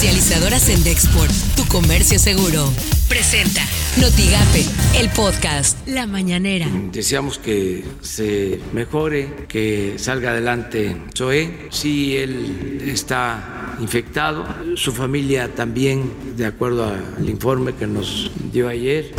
Comercializadoras en Dexport, tu comercio seguro. Presenta Notigape, el podcast La Mañanera. Deseamos que se mejore, que salga adelante Zoe. Si él está infectado, su familia también, de acuerdo al informe que nos dio ayer.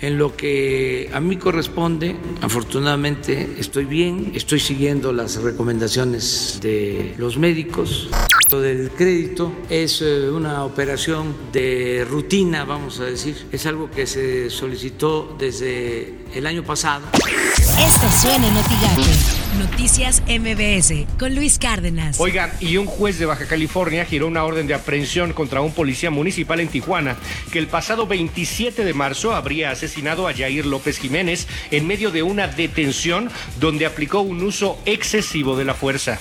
En lo que a mí corresponde, afortunadamente estoy bien, estoy siguiendo las recomendaciones de los médicos. Lo del crédito es eh, una operación de rutina, vamos a decir. Es algo que se solicitó desde el año pasado. Esto suena en Noticias MBS con Luis Cárdenas. Oigan, y un juez de Baja California giró una orden de aprehensión contra un policía municipal en Tijuana que el pasado 27 de marzo habría asesinado a Jair López Jiménez en medio de una detención donde aplicó un uso excesivo de la fuerza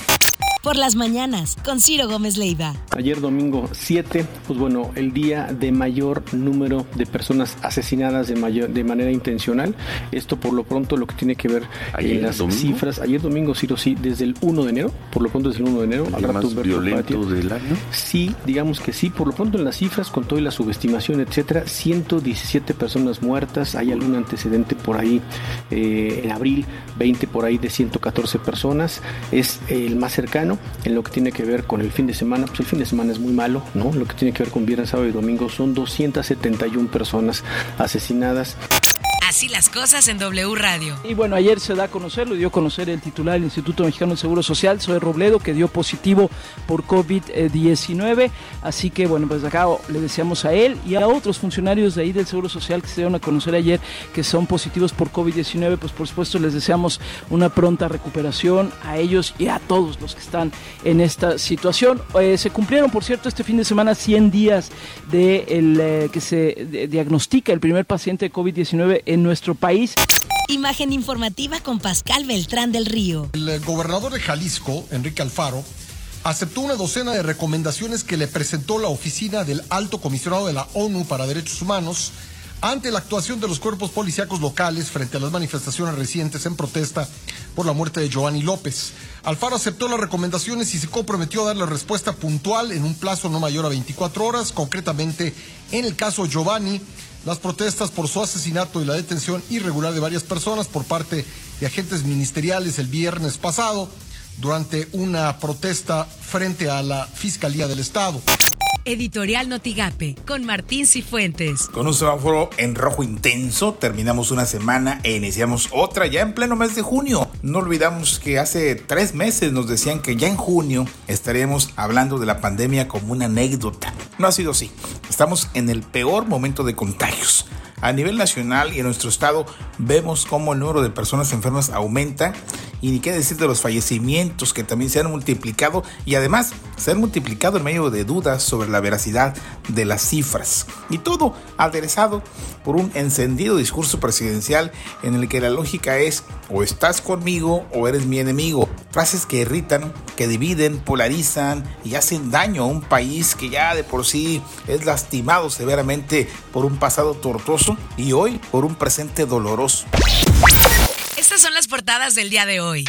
por las mañanas con Ciro Gómez Leiva. Ayer domingo 7, pues bueno, el día de mayor número de personas asesinadas de, mayor, de manera intencional. Esto por lo pronto lo que tiene que ver en las cifras. Ayer domingo, Ciro, sí, desde el 1 de enero, por lo pronto desde el 1 de enero. ¿El más violento del año? Sí, digamos que sí, por lo pronto en las cifras, con toda la subestimación, etcétera, 117 personas muertas, hay algún antecedente por ahí eh, en abril, 20 por ahí de 114 personas, es el más cercano en lo que tiene que ver con el fin de semana, pues el fin de semana es muy malo, ¿no? Lo que tiene que ver con viernes, sábado y domingo son 271 personas asesinadas. Así las cosas en W Radio. Y bueno, ayer se da a conocer, lo dio a conocer el titular del Instituto Mexicano del Seguro Social, Zoe Robledo, que dio positivo por COVID-19. Así que bueno, pues acá le deseamos a él y a otros funcionarios de ahí del Seguro Social que se dieron a conocer ayer que son positivos por COVID-19, pues por supuesto les deseamos una pronta recuperación a ellos y a todos los que están en esta situación. Eh, se cumplieron, por cierto, este fin de semana 100 días de el, eh, que se diagnostica el primer paciente de COVID-19 en nuestro país. Imagen informativa con Pascal Beltrán del Río. El eh, gobernador de Jalisco, Enrique Alfaro, aceptó una docena de recomendaciones que le presentó la oficina del Alto Comisionado de la ONU para Derechos Humanos ante la actuación de los cuerpos policíacos locales frente a las manifestaciones recientes en protesta por la muerte de Giovanni López. Alfaro aceptó las recomendaciones y se comprometió a dar la respuesta puntual en un plazo no mayor a 24 horas, concretamente en el caso Giovanni las protestas por su asesinato y la detención irregular de varias personas por parte de agentes ministeriales el viernes pasado durante una protesta frente a la Fiscalía del Estado. Editorial Notigape con Martín Cifuentes. Con un semáforo en rojo intenso terminamos una semana e iniciamos otra ya en pleno mes de junio. No olvidamos que hace tres meses nos decían que ya en junio estaríamos hablando de la pandemia como una anécdota. No ha sido así. Estamos en el peor momento de contagios. A nivel nacional y en nuestro estado vemos cómo el número de personas enfermas aumenta y ni qué decir de los fallecimientos que también se han multiplicado y además se han multiplicado en medio de dudas sobre la veracidad de las cifras. Y todo aderezado por un encendido discurso presidencial en el que la lógica es o estás conmigo o eres mi enemigo. Frases que irritan, que dividen, polarizan y hacen daño a un país que ya de por sí es lastimado severamente por un pasado tortuoso y hoy por un presente doloroso. Estas son las portadas del día de hoy.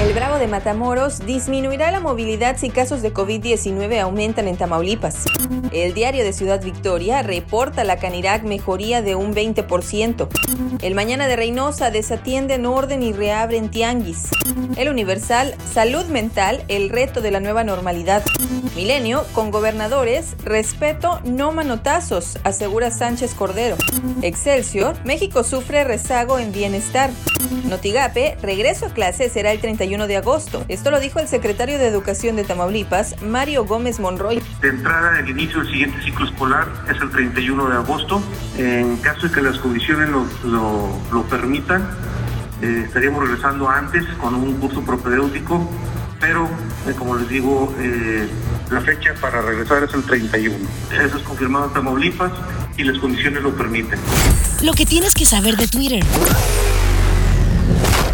El Bravo de Matamoros disminuirá la movilidad si casos de COVID-19 aumentan en Tamaulipas. El diario de Ciudad Victoria reporta la Canirac mejoría de un 20%. El Mañana de Reynosa desatienden orden y reabren tianguis. El Universal, salud mental, el reto de la nueva normalidad. Milenio, con gobernadores, respeto, no manotazos, asegura Sánchez Cordero. Excelsior, México sufre rezago en bienestar. Notigape, regreso a clase será el 31 de agosto. Esto lo dijo el secretario de Educación de Tamaulipas, Mario Gómez Monroy. De entrada, el inicio del siguiente ciclo escolar es el 31 de agosto. En caso de que las condiciones lo, permitan, eh, estaríamos regresando antes con un curso propedéutico, pero eh, como les digo, eh, la fecha para regresar es el 31. Eso es confirmado en Tamaulipas y las condiciones lo permiten. Lo que tienes que saber de Twitter.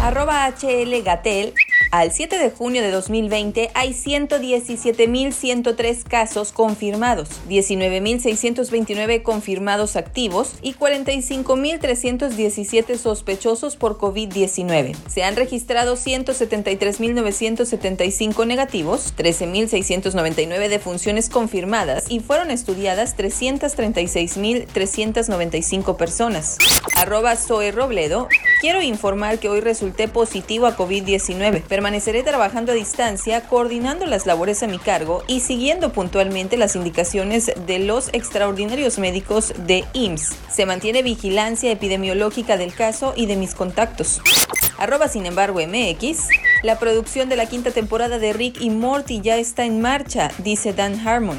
Arroba HL Gatel Al 7 de junio de 2020 hay 117.103 casos confirmados, 19.629 confirmados activos y 45.317 sospechosos por COVID-19. Se han registrado 173.975 negativos, 13.699 defunciones confirmadas y fueron estudiadas 336.395 personas. Arroba Zoe Robledo. Quiero informar que hoy resulté positivo a COVID-19. Permaneceré trabajando a distancia, coordinando las labores a mi cargo y siguiendo puntualmente las indicaciones de los extraordinarios médicos de IMSS. Se mantiene vigilancia epidemiológica del caso y de mis contactos. Arroba sin embargo MX. La producción de la quinta temporada de Rick y Morty ya está en marcha, dice Dan Harmon.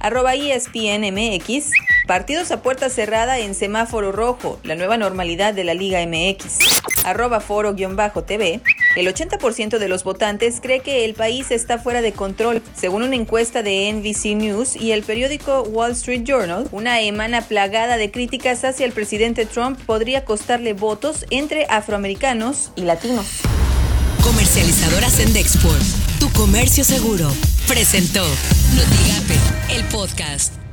Arroba ESPN MX. Partidos a puerta cerrada en semáforo rojo, la nueva normalidad de la Liga MX. Arroba foro-tv. El 80% de los votantes cree que el país está fuera de control. Según una encuesta de NBC News y el periódico Wall Street Journal, una semana plagada de críticas hacia el presidente Trump podría costarle votos entre afroamericanos y latinos. Comercializadora Sendexport, tu comercio seguro, presentó Notigape, el podcast.